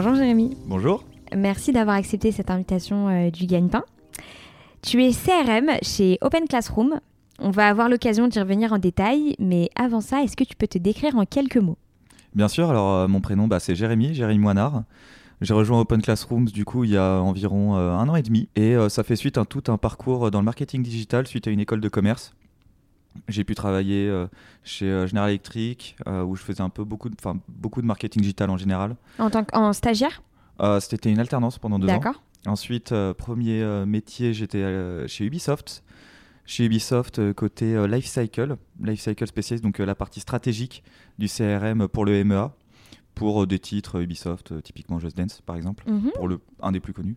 Bonjour Jérémy. Bonjour. Merci d'avoir accepté cette invitation euh, du Gagne-Pain. Tu es CRM chez Open Classroom. On va avoir l'occasion d'y revenir en détail, mais avant ça, est-ce que tu peux te décrire en quelques mots? Bien sûr, alors euh, mon prénom bah, c'est Jérémy, Jérémy Moinard. J'ai rejoint Open Classrooms du coup il y a environ euh, un an et demi et ça fait suite à tout un parcours dans le marketing digital suite à une école de commerce. J'ai pu travailler chez General Electric où je faisais un peu beaucoup de, beaucoup de marketing digital en général. En tant qu'en stagiaire? C'était une alternance pendant deux ans. D'accord. Ensuite, premier métier, j'étais chez Ubisoft chez Ubisoft côté Lifecycle, Lifecycle spécialiste, donc la partie stratégique du CRM pour le MEA, pour des titres Ubisoft, typiquement Just Dance par exemple, Mhm. pour le, un des plus connus.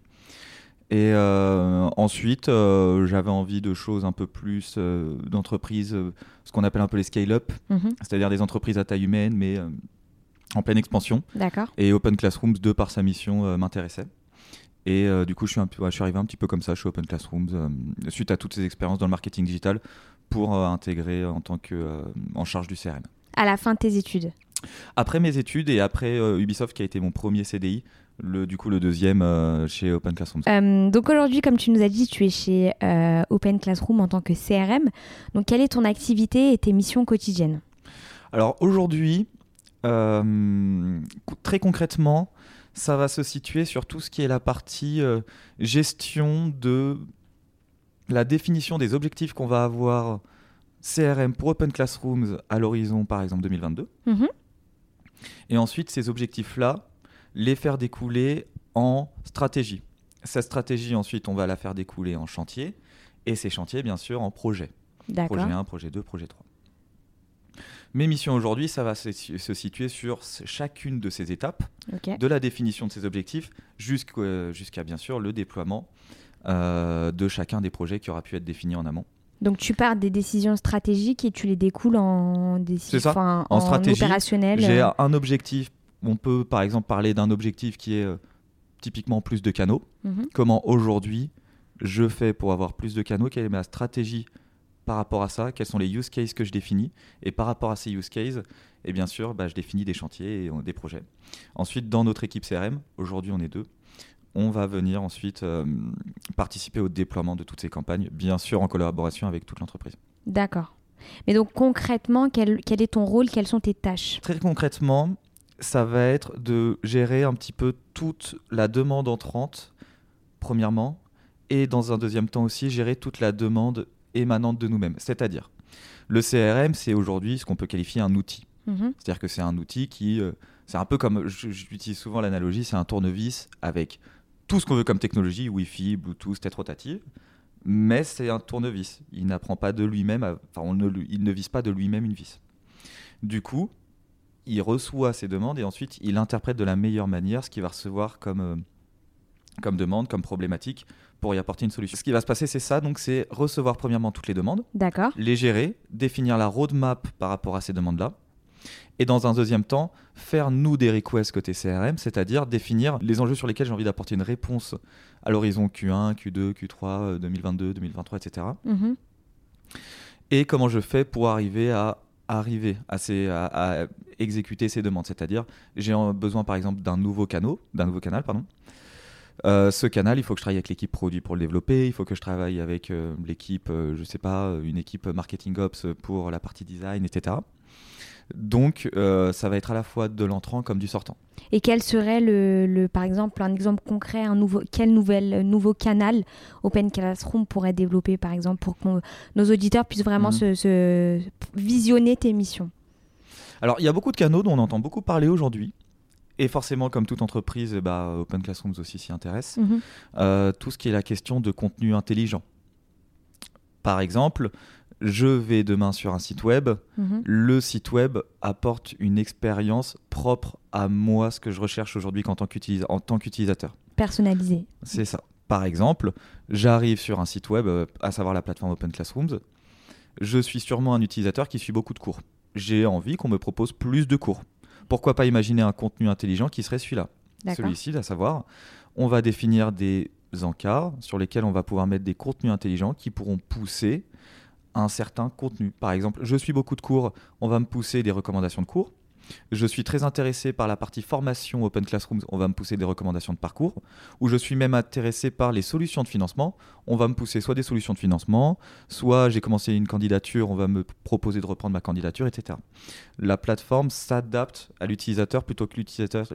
Et euh, ensuite, euh, j'avais envie de choses un peu plus euh, d'entreprises, ce qu'on appelle un peu les scale-up, Mhm. c'est-à-dire des entreprises à taille humaine, mais en pleine expansion. D'accord. Et Open Classrooms, de par sa mission, m'intéressait. Et du coup, je suis, un peu, ouais, je suis arrivé un petit peu comme ça chez Open Classrooms, suite à toutes ces expériences dans le marketing digital, pour intégrer en tant que en charge du CRM. À la fin de tes études. Après mes études et après Ubisoft, qui a été mon premier CDI, le, du coup le deuxième euh, chez Open Classrooms. Euh, donc aujourd'hui, comme tu nous as dit, tu es chez euh, Open Classroom en tant que CRM. Donc quelle est ton activité et tes missions quotidiennes? Alors aujourd'hui, euh, très concrètement, ça va se situer sur tout ce qui est la partie euh, gestion de la définition des objectifs qu'on va avoir CRM pour Open Classrooms à l'horizon par exemple 2022. Mhm. Et ensuite, ces objectifs-là, les faire découler en stratégie. Cette stratégie, ensuite, on va la faire découler en chantier. Et ces chantiers, bien sûr, en projet. D'accord. Projet 1, projet 2, projet 3. Mes missions aujourd'hui, ça va se, se situer sur chacune de ces étapes, de la définition de ces objectifs jusqu'au- jusqu'à bien sûr le déploiement euh, de chacun des projets qui aura pu être défini en amont. Donc tu pars des décisions stratégiques et tu les découles en décisions En stratégie, opérationnel. J'ai euh, un objectif, on peut par exemple parler d'un objectif qui est euh, typiquement plus de canaux. mhm. Comment aujourd'hui je fais pour avoir plus de canaux, quelle est ma stratégie par rapport à ça, quels sont les use cases que je définis, et par rapport à ces use cases, et bien sûr, bah, je définis des chantiers et euh, des projets. Ensuite, dans notre équipe CRM, aujourd'hui on est deux, on va venir ensuite euh, participer au déploiement de toutes ces campagnes, bien sûr en collaboration avec toute l'entreprise. D'accord. Mais donc concrètement, quel, quel est ton rôle? Quelles sont tes tâches? Très concrètement, ça va être de gérer un petit peu toute la demande entrante, premièrement, et dans un deuxième temps aussi, gérer toute la demande émanante de nous-mêmes. C'est-à-dire, le CRM, c'est aujourd'hui ce qu'on peut qualifier un outil. Mhm. C'est-à-dire que c'est un outil qui, euh, c'est un peu comme, j'utilise souvent l'analogie, c'est un tournevis avec tout ce qu'on veut comme technologie, Wi-Fi, Bluetooth, tête rotative, mais c'est un tournevis. Il n'apprend pas de lui-même, enfin, on ne, lui- il ne vise pas de lui-même une vis. Du coup, il reçoit ses demandes et ensuite il interprète de la meilleure manière ce qu'il va recevoir comme, euh, comme demande, comme problématique pour y apporter une solution. Ce qui va se passer, c'est ça, donc c'est recevoir premièrement toutes les demandes, D'accord. les gérer, définir la roadmap par rapport à ces demandes-là. Et dans un deuxième temps, faire nous des requests côté CRM, c'est-à-dire définir les enjeux sur lesquels j'ai envie d'apporter une réponse à l'horizon Q1, Q2, Q3, euh, 2022, 2023, etc. Et comment je fais pour arriver à arriver à, à- exécuter ces demandes. C'est-à-dire, j'ai besoin par exemple d'un nouveau canal, d'un nouveau canal, pardon. Euh, ce canal, il faut que je travaille avec l'équipe produit pour le développer, il faut que je travaille avec euh, l'équipe, euh, je sais pas, une équipe marketing ops pour la partie design, etc. Donc, euh, ça va être à la fois de l'entrant comme du sortant. Et quel serait le, le- par exemple, un exemple concret, un nouveau, quel nouvel, nouveau canal Open Classroom pourrait développer, par exemple, pour que nos auditeurs puissent vraiment Mhm. se, se visionner tes missions? Alors, il y a beaucoup de canaux dont on entend beaucoup parler aujourd'hui. Et forcément, comme toute entreprise, eh bah, Open Classrooms aussi s'y intéresse. Mhm. Euh, tout ce qui est la question de contenu intelligent. Par exemple, je vais demain sur un site web, Mhm. le site web apporte une expérience propre à moi, ce que je recherche aujourd'hui en tant qu'utilisa- en tant qu'utilisateur. Personnalisé. C'est ça. Par exemple, j'arrive sur un site web, euh, à savoir la plateforme Open Classrooms. Je suis sûrement un utilisateur qui suit beaucoup de cours. J'ai envie qu'on me propose plus de cours. Pourquoi pas imaginer un contenu intelligent qui serait celui-là. Celui-ci, à savoir, on va définir des encarts sur lesquels on va pouvoir mettre des contenus intelligents qui pourront pousser un certain contenu. Par exemple, je suis beaucoup de cours, on va me pousser des recommandations de cours. Je suis très intéressé par la partie formation Open Classrooms, on va me pousser des recommandations de parcours. Ou je suis même intéressé par les solutions de financement, on va me pousser soit des solutions de financement, soit j'ai commencé une candidature, on va me proposer de reprendre ma candidature, etc. La plateforme s'adapte à l'utilisateur plutôt que l'utilisateur,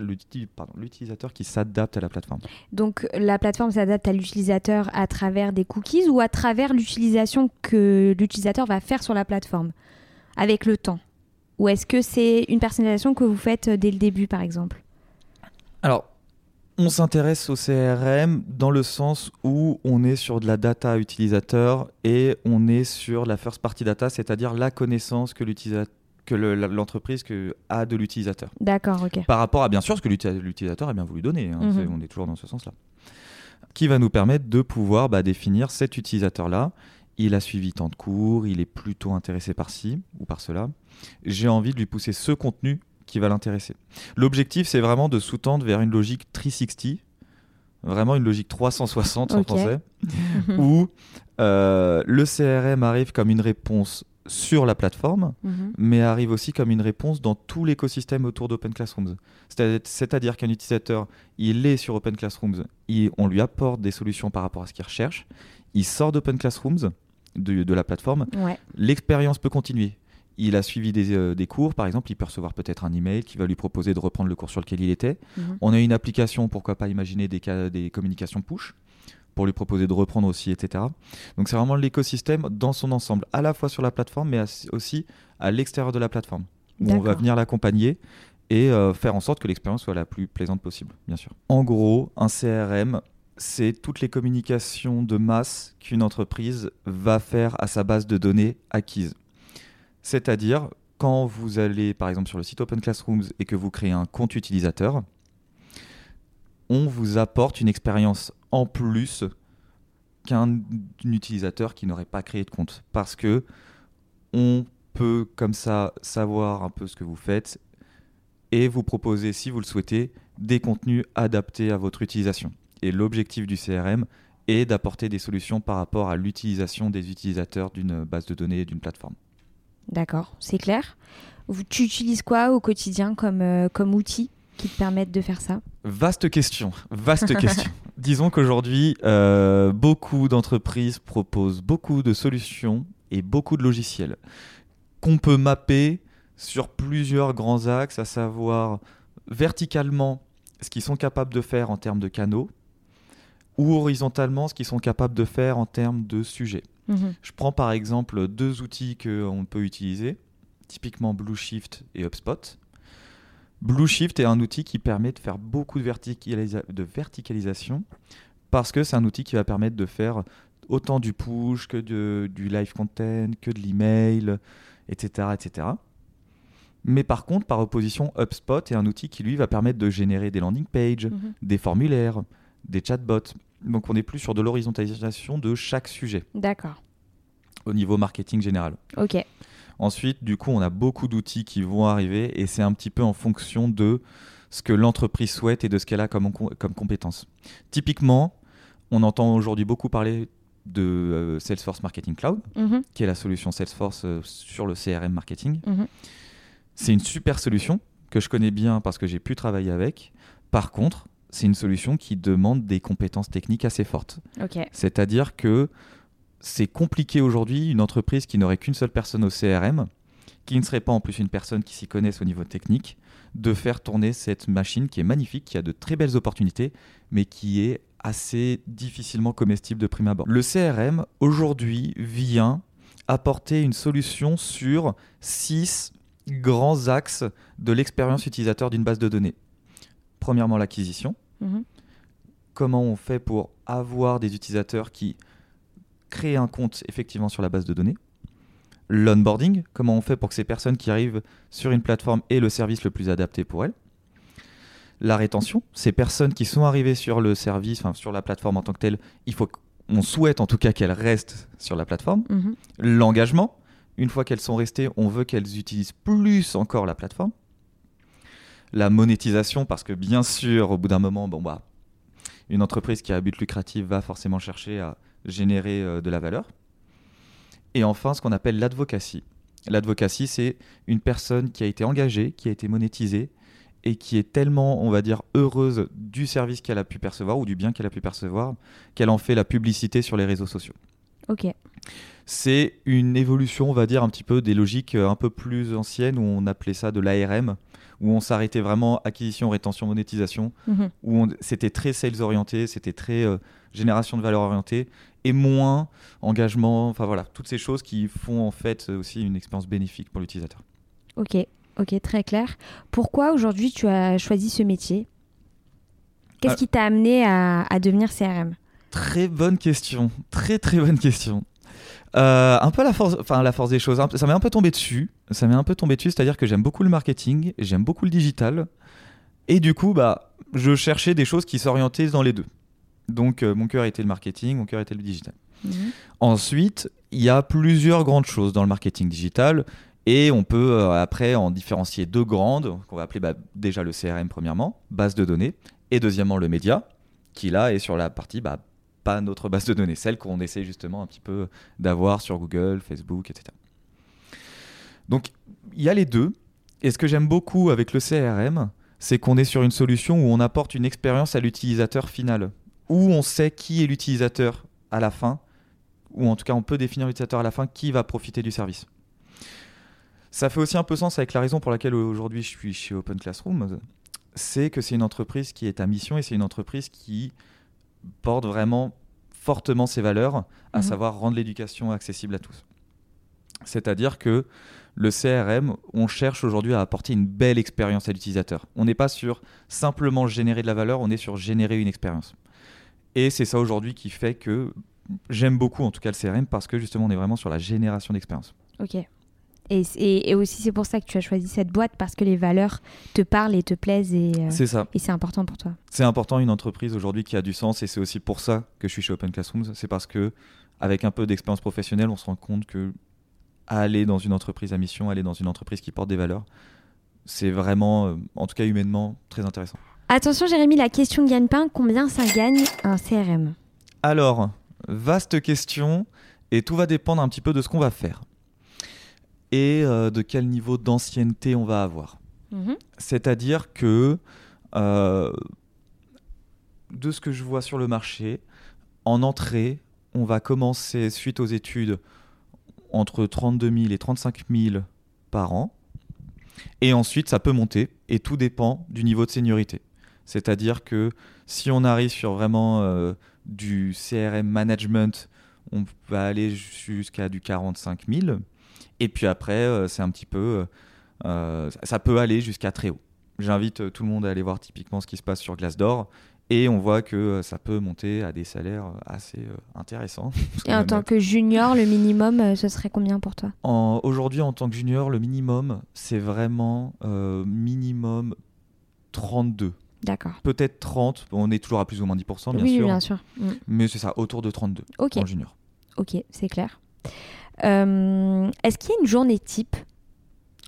l'utilisateur qui s'adapte à la plateforme. Donc la plateforme s'adapte à l'utilisateur à travers des cookies ou à travers l'utilisation que l'utilisateur va faire sur la plateforme avec le temps? Ou est-ce que c'est une personnalisation que vous faites dès le début par exemple? Alors, on s'intéresse au CRM dans le sens où on est sur de la data utilisateur et on est sur la first party data, c'est-à-dire la connaissance que l'utilisateur l'entreprise a de l'utilisateur. D'accord, ok. Par rapport à bien sûr ce que l'uti- l'utilisateur a bien voulu donner. hein, Mhm. on est toujours dans ce sens-là. Qui va nous permettre de pouvoir bah, définir cet utilisateur-là. Il a suivi tant de cours, il est plutôt intéressé par ci ou par cela. J'ai envie de lui pousser ce contenu qui va l'intéresser. L'objectif, c'est vraiment de sous-tendre vers une logique 360, vraiment une logique 360 en Ok. français, où euh, le CRM arrive comme une réponse sur la plateforme, Mhm. mais arrive aussi comme une réponse dans tout l'écosystème autour d'Open Classrooms. C'est- C'est-à-dire qu'un utilisateur, il est sur Open Classrooms, il- on lui apporte des solutions par rapport à ce qu'il recherche, il sort d'Open Classrooms, de, de la plateforme, Ouais. l'expérience peut continuer. Il a suivi des, euh, des cours, par exemple, il peut recevoir peut-être un email qui va lui proposer de reprendre le cours sur lequel il était. Mhm. On a une application, pourquoi pas imaginer des, des communications push pour lui proposer de reprendre aussi, etc. Donc c'est vraiment l'écosystème dans son ensemble, à la fois sur la plateforme, mais aussi à l'extérieur de la plateforme, où on va venir l'accompagner et euh, faire en sorte que l'expérience soit la plus plaisante possible, bien sûr. En gros, un CRM, c'est toutes les communications de masse qu'une entreprise va faire à sa base de données acquise. C'est-à-dire, quand vous allez par exemple sur le site Open Classrooms et que vous créez un compte utilisateur, on vous apporte une expérience en plus qu'un utilisateur qui n'aurait pas créé de compte. Parce que on peut comme ça savoir un peu ce que vous faites et vous proposer, si vous le souhaitez, des contenus adaptés à votre utilisation. Et l'objectif du CRM est d'apporter des solutions par rapport à l'utilisation des utilisateurs d'une base de données et d'une plateforme. D'accord, c'est clair. Tu utilises quoi au quotidien comme, euh, comme outil qui te permettent de faire ça? Vaste question, vaste question. Disons qu'aujourd'hui, euh, beaucoup d'entreprises proposent beaucoup de solutions et beaucoup de logiciels qu'on peut mapper sur plusieurs grands axes, à savoir verticalement ce qu'ils sont capables de faire en termes de canaux ou horizontalement ce qu'ils sont capables de faire en termes de sujets. Mhm. Je prends par exemple deux outils qu'on peut utiliser, typiquement Blueshift et HubSpot. Blueshift est un outil qui permet de faire beaucoup de, verticalisa- de verticalisation parce que c'est un outil qui va permettre de faire autant du push que de- du live content, que de l'email, etc., etc. Mais par contre, par opposition, HubSpot est un outil qui lui va permettre de générer des landing pages, Mhm. des formulaires, des chatbots. Donc on est plus sur de l'horizontalisation de chaque sujet D'accord, au niveau marketing général. ok. Ensuite, du coup, on a beaucoup d'outils qui vont arriver et c'est un petit peu en fonction de ce que l'entreprise souhaite et de ce qu'elle a comme, comme compétences. Typiquement, on entend aujourd'hui beaucoup parler de euh, Salesforce Marketing Cloud, Mhm. qui est la solution Salesforce euh, sur le CRM marketing. Mhm. C'est une super solution que je connais bien parce que j'ai pu travailler avec. Par contre, c'est une solution qui demande des compétences techniques assez fortes. C'est-à-dire que c'est compliqué aujourd'hui, une entreprise qui n'aurait qu'une seule personne au CRM, qui ne serait pas en plus une personne qui s'y connaisse au niveau technique, de faire tourner cette machine qui est magnifique, qui a de très belles opportunités, mais qui est assez difficilement comestible de prime abord. Le CRM, aujourd'hui, vient apporter une solution sur six grands axes de l'expérience utilisateur d'une base de données. Premièrement, l'acquisition Mhm. comment on fait pour avoir des utilisateurs qui créent un compte effectivement sur la base de données? l'onboarding, comment on fait pour que ces personnes qui arrivent sur une plateforme aient le service le plus adapté pour elles? La rétention, ces personnes qui sont arrivées sur le service, enfin sur la plateforme en tant que telle, il faut on souhaite en tout cas qu'elles restent sur la plateforme. Mhm. L'engagement, une fois qu'elles sont restées, on veut qu'elles utilisent plus encore la plateforme. La monétisation, parce que bien sûr, au bout d'un moment, bon bah, une entreprise qui a un but lucratif va forcément chercher à générer euh, de la valeur. Et enfin, ce qu'on appelle l'advocacy. L'advocacy, c'est une personne qui a été engagée, qui a été monétisée et qui est tellement, on va dire, heureuse du service qu'elle a pu percevoir ou du bien qu'elle a pu percevoir qu'elle en fait la publicité sur les réseaux sociaux. Ok. C'est une évolution, on va dire, un petit peu des logiques euh, un peu plus anciennes où on appelait ça de l'ARM, où on s'arrêtait vraiment acquisition, rétention, monétisation, Mhm. où c'était très sales orienté, c'était très euh, génération de valeur orientée, et moins engagement, enfin voilà, toutes ces choses qui font en fait euh, aussi une expérience bénéfique pour l'utilisateur. Ok. Ok, très clair. Pourquoi aujourd'hui tu as choisi ce métier? Qu'est-ce Ah. qui t'a amené à, à devenir CRM Très bonne question, très très bonne question. Euh, un peu la force, enfin la force des choses. Ça m'est un peu tombé dessus. Ça m'est un peu tombé dessus, c'est-à-dire que j'aime beaucoup le marketing, j'aime beaucoup le digital, et du coup, bah, je cherchais des choses qui s'orientaient dans les deux. Donc, euh, mon cœur était le marketing, mon cœur était le digital. Mhm. Ensuite, il y a plusieurs grandes choses dans le marketing digital et on peut euh, après en différencier deux grandes qu'on va appeler bah, déjà le CRM premièrement, base de données, et deuxièmement le média, qui là est sur la partie bah, notre base de données, celle qu'on essaie justement un petit peu d'avoir sur Google, Facebook, etc. Donc il y a les deux. Et ce que j'aime beaucoup avec le CRM, c'est qu'on est sur une solution où on apporte une expérience à l'utilisateur final, où on sait qui est l'utilisateur à la fin ou en tout cas on peut définir l'utilisateur à la fin qui va profiter du service. Ça fait aussi un peu sens avec la raison pour laquelle aujourd'hui je suis chez Open Classroom, c'est que c'est une entreprise qui est à mission et c'est une entreprise qui porte vraiment fortement ses valeurs, à Mhm. savoir rendre l'éducation accessible à tous. C'est-à-dire que le CRM, on cherche aujourd'hui à apporter une belle expérience à l'utilisateur. On n'est pas sur simplement générer de la valeur, on est sur générer une expérience. Et c'est ça aujourd'hui qui fait que j'aime beaucoup en tout cas le CRM parce que justement on est vraiment sur la génération d'expérience. Ok. Et, et- et aussi c'est pour ça que tu as choisi cette boîte parce que les valeurs te parlent et te plaisent et, euh, C'est ça. et c'est important pour toi. C'est important une entreprise aujourd'hui qui a du sens et c'est aussi pour ça que je suis chez Open Classrooms. C'est parce que avec un peu d'expérience professionnelle, on se rend compte que aller dans une entreprise à mission, aller dans une entreprise qui porte des valeurs, c'est vraiment, euh, en tout cas humainement, très intéressant. Attention Jérémy, la question de gagne-pain, combien ça gagne un CRM Alors, vaste question, et tout va dépendre un petit peu de ce qu'on va faire et euh, de quel niveau d'ancienneté on va avoir. Mhm. C'est-à-dire que, euh, de ce que je vois sur le marché, en entrée, on va commencer, suite aux études, entre 32 000 et 35 000 par an. Et ensuite, ça peut monter, et tout dépend du niveau de seniorité. C'est-à-dire que si on arrive sur vraiment euh, du CRM management, on va aller jusqu'à du 45 000. Et puis après, euh, c'est un petit peu... euh, euh, ça peut aller jusqu'à très haut. J'invite tout le monde à aller voir typiquement ce qui se passe sur Glassdoor. Et on voit que ça peut monter à des salaires assez euh, intéressants. Et en tant que junior, le minimum, euh, ce serait combien pour toi? Aujourd'hui, en tant que junior, le minimum, c'est vraiment euh, minimum 32. D'accord. Peut-être 30. On est toujours à plus ou moins 10%, bien oui, sûr. bien sûr. Mm. Mais c'est ça, autour de 32 Ok, en junior. ok, c'est clair. Euh, Est-ce qu'il y a une journée type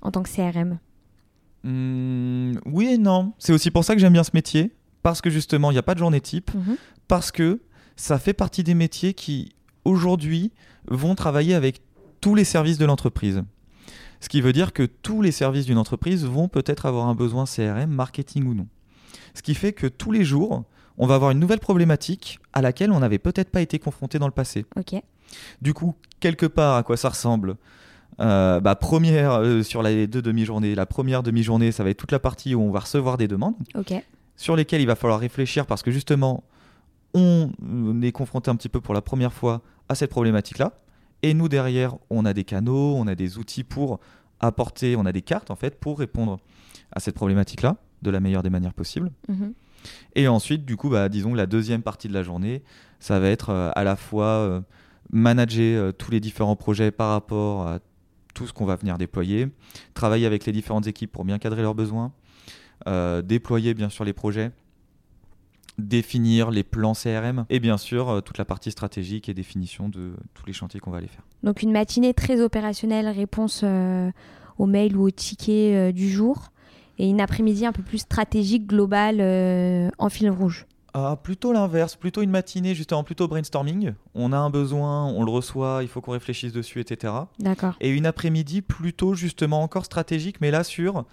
en tant que CRM Hmm, oui et non. C'est aussi pour ça que j'aime bien ce métier. Parce que justement, il n'y a pas de journée type. Mhm. parce que ça fait partie des métiers qui, aujourd'hui, vont travailler avec tous les services de l'entreprise. Ce qui veut dire que tous les services d'une entreprise vont peut-être avoir un besoin CRM, marketing ou non. Ce qui fait que tous les jours, on va avoir une nouvelle problématique à laquelle on n'avait peut-être pas été confronté dans le passé. Du coup, quelque part, à quoi ça ressemble Euh, bah, Première, euh, sur les deux demi-journées, la première demi-journée, ça va être toute la partie où on va recevoir des demandes Ok. sur lesquels il va falloir réfléchir parce que justement, on est confronté un petit peu pour la première fois à cette problématique-là. Et nous, derrière, on a des canaux, on a des outils pour apporter, on a des cartes en fait pour répondre à cette problématique-là de la meilleure des manières possibles. Mhm. Et ensuite, du coup, bah, disons que la deuxième partie de la journée, ça va être euh, à la fois manager euh, tous les différents projets par rapport à tout ce qu'on va venir déployer, travailler avec les différentes équipes pour bien cadrer leurs besoins, euh, déployer bien sûr les projets, définir les plans CRM et bien sûr euh, toute la partie stratégique et définition de tous les chantiers qu'on va aller faire. Donc une matinée très opérationnelle, réponse aux mails ou aux tickets du jour, et une après-midi un peu plus stratégique, globale, en fil rouge. Ah, plutôt l'inverse, plutôt une matinée justement, plutôt brainstorming. On a un besoin, on le reçoit, il faut qu'on réfléchisse dessus, etc. D'accord. Et une après-midi plutôt justement encore stratégique, mais là sur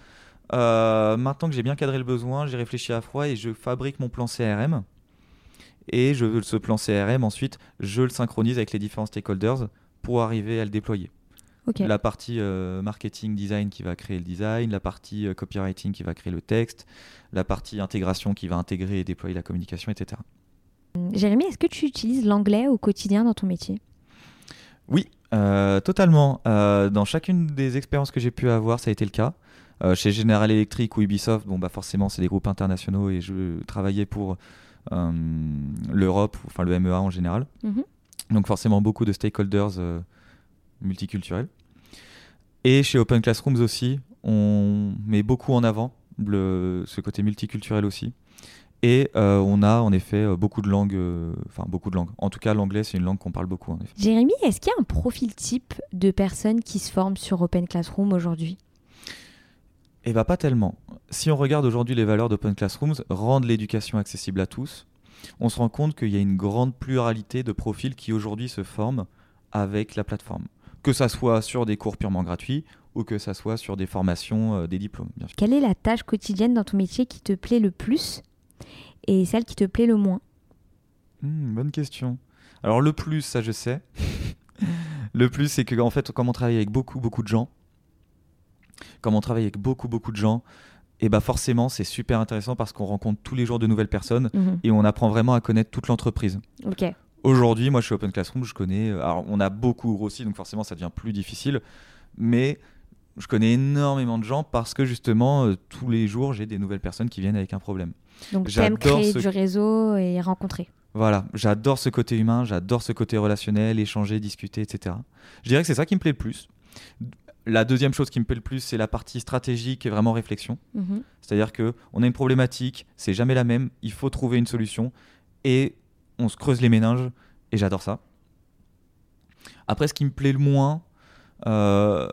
euh, maintenant que j'ai bien cadré le besoin, j'ai réfléchi à froid et je fabrique mon plan CRM. Et je, ce plan CRM ensuite, je le synchronise avec les différents stakeholders pour arriver à le déployer. La partie euh, marketing design qui va créer le design, la partie euh, copywriting qui va créer le texte, la partie intégration qui va intégrer et déployer la communication, etc. Jérémy, est-ce que tu utilises l'anglais au quotidien dans ton métier? Oui, euh, totalement. Dans chacune des expériences que j'ai pu avoir, ça a été le cas. Chez General Electric ou Ubisoft, bon bah forcément c'est des groupes internationaux et je travaillais pour l'Europe, enfin le MEA en général. Mhm. Donc forcément beaucoup de stakeholders multiculturels. Et chez Open Classrooms aussi, on met beaucoup en avant le- ce côté multiculturel aussi. Et euh, on a en effet euh, beaucoup de langues, euh, enfin beaucoup de langues. En tout cas, l'anglais c'est une langue qu'on parle beaucoup en effet. Jérémy, est-ce qu'il y a un profil type de personnes qui se forment sur Open Classroom aujourd'hui? Eh bah pas tellement. Si on regarde aujourd'hui les valeurs d'Open Classrooms, rendre l'éducation accessible à tous, on se rend compte qu'il y a une grande pluralité de profils qui aujourd'hui se forment avec la plateforme. Que ça soit sur des cours purement gratuits ou que ça soit sur des formations, euh, des diplômes, bien sûr. Quelle est la tâche quotidienne dans ton métier qui te plaît le plus et celle qui te plaît le moins? Hmm, bonne question. Alors le plus, ça je sais. le plus, c'est que en fait, comme on travaille avec beaucoup, beaucoup de gens, comme on travaille avec beaucoup, beaucoup de gens, et bah forcément, c'est super intéressant parce qu'on rencontre tous les jours de nouvelles personnes Mhm. et on apprend vraiment à connaître toute l'entreprise. Ok. Aujourd'hui, moi, je suis Open Classroom, je connais. euh, Alors, on a beaucoup grossi, donc forcément, ça devient plus difficile. Mais je connais énormément de gens parce que justement, euh, tous les jours, j'ai des nouvelles personnes qui viennent avec un problème. Donc t'aimes créer ce- du réseau et rencontrer. Voilà, j'adore ce côté humain, j'adore ce côté relationnel, échanger, discuter, etc. Je dirais que c'est ça qui me plaît le plus. La deuxième chose qui me plaît le plus, c'est la partie stratégique et vraiment réflexion. Mhm. C'est-à-dire que on a une problématique, c'est jamais la même, il faut trouver une solution et on se creuse les méninges et j'adore ça. Après, ce qui me plaît le moins, euh,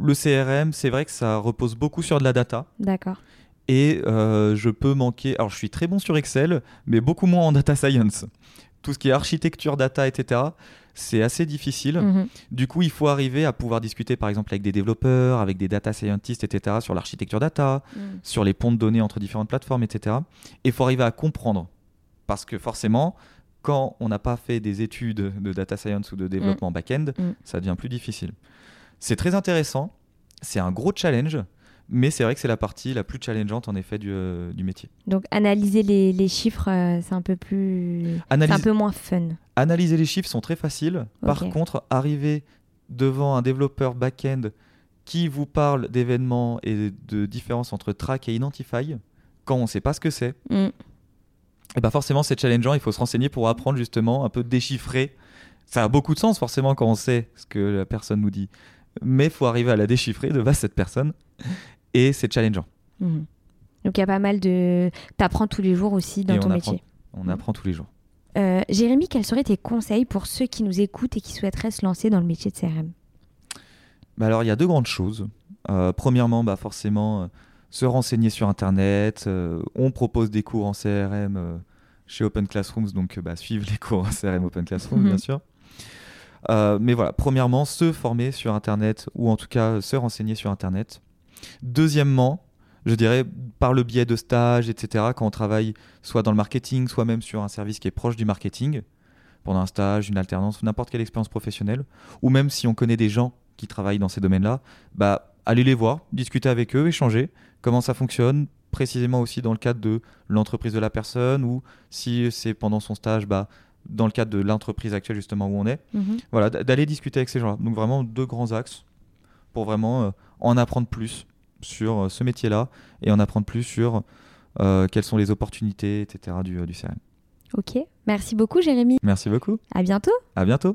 le CRM, c'est vrai que ça repose beaucoup sur de la data D'accord. et euh, je peux manquer. Alors, je suis très bon sur Excel, mais beaucoup moins en data science. Tout ce qui est architecture, data, etc., c'est assez difficile. Mhm. Du coup, il faut arriver à pouvoir discuter, par exemple, avec des développeurs, avec des data scientists, etc., sur l'architecture data, Mhm. sur les ponts de données entre différentes plateformes, etc. Et il faut arriver à comprendre. Parce que forcément, quand on n'a pas fait des études de data science ou de développement back-end, Mm. ça devient plus difficile. C'est très intéressant, c'est un gros challenge, mais c'est vrai que c'est la partie la plus challengeante en effet du, euh, du métier. Donc analyser les, les chiffres, euh, c'est un peu plus, Analyse- un peu moins fun. Analyser les chiffres sont très faciles. Par contre, arriver devant un développeur back-end qui vous parle d'événements et de différences entre track et identify, quand on ne sait pas ce que c'est, Mm. Et bah forcément c'est challengeant, il faut se renseigner pour apprendre justement un peu déchiffrer. Ça a beaucoup de sens forcément quand on sait ce que la personne nous dit, mais il faut arriver à la déchiffrer de cette personne et c'est challengeant. Mhm. Donc il y a pas mal de... T'apprends tous les jours aussi dans Et ton on apprend. métier. On Mm. apprend tous les jours. Euh, Jérémy, quels seraient tes conseils pour ceux qui nous écoutent et qui souhaiteraient se lancer dans le métier de CRM Bah alors il y a deux grandes choses. Euh, premièrement, bah forcément euh, se renseigner sur internet. Euh, on propose des cours en CRM euh, chez Open Classrooms, donc euh, bah, suivre les cours en CRM Open Classrooms Mhm. bien sûr. Euh, mais voilà, premièrement, se former sur internet ou en tout cas se renseigner sur internet. Deuxièmement, je dirais par le biais de stages, etc. Quand on travaille soit dans le marketing, soit même sur un service qui est proche du marketing, pendant un stage, une alternance, n'importe quelle expérience professionnelle, ou même si on connaît des gens qui travaillent dans ces domaines-là, bah, allez les voir, discuter avec eux, échanger, comment ça fonctionne, précisément aussi dans le cadre de l'entreprise de la personne, ou si c'est pendant son stage, bah, dans le cadre de l'entreprise actuelle justement où on est. Mhm. Voilà, d'aller discuter avec ces gens-là. Donc vraiment deux grands axes pour vraiment euh, en apprendre plus sur euh, ce métier-là et en apprendre plus sur euh, quelles sont les opportunités, etc. du, du CRM. Ok, merci beaucoup Jérémy. Merci beaucoup, À bientôt. à bientôt.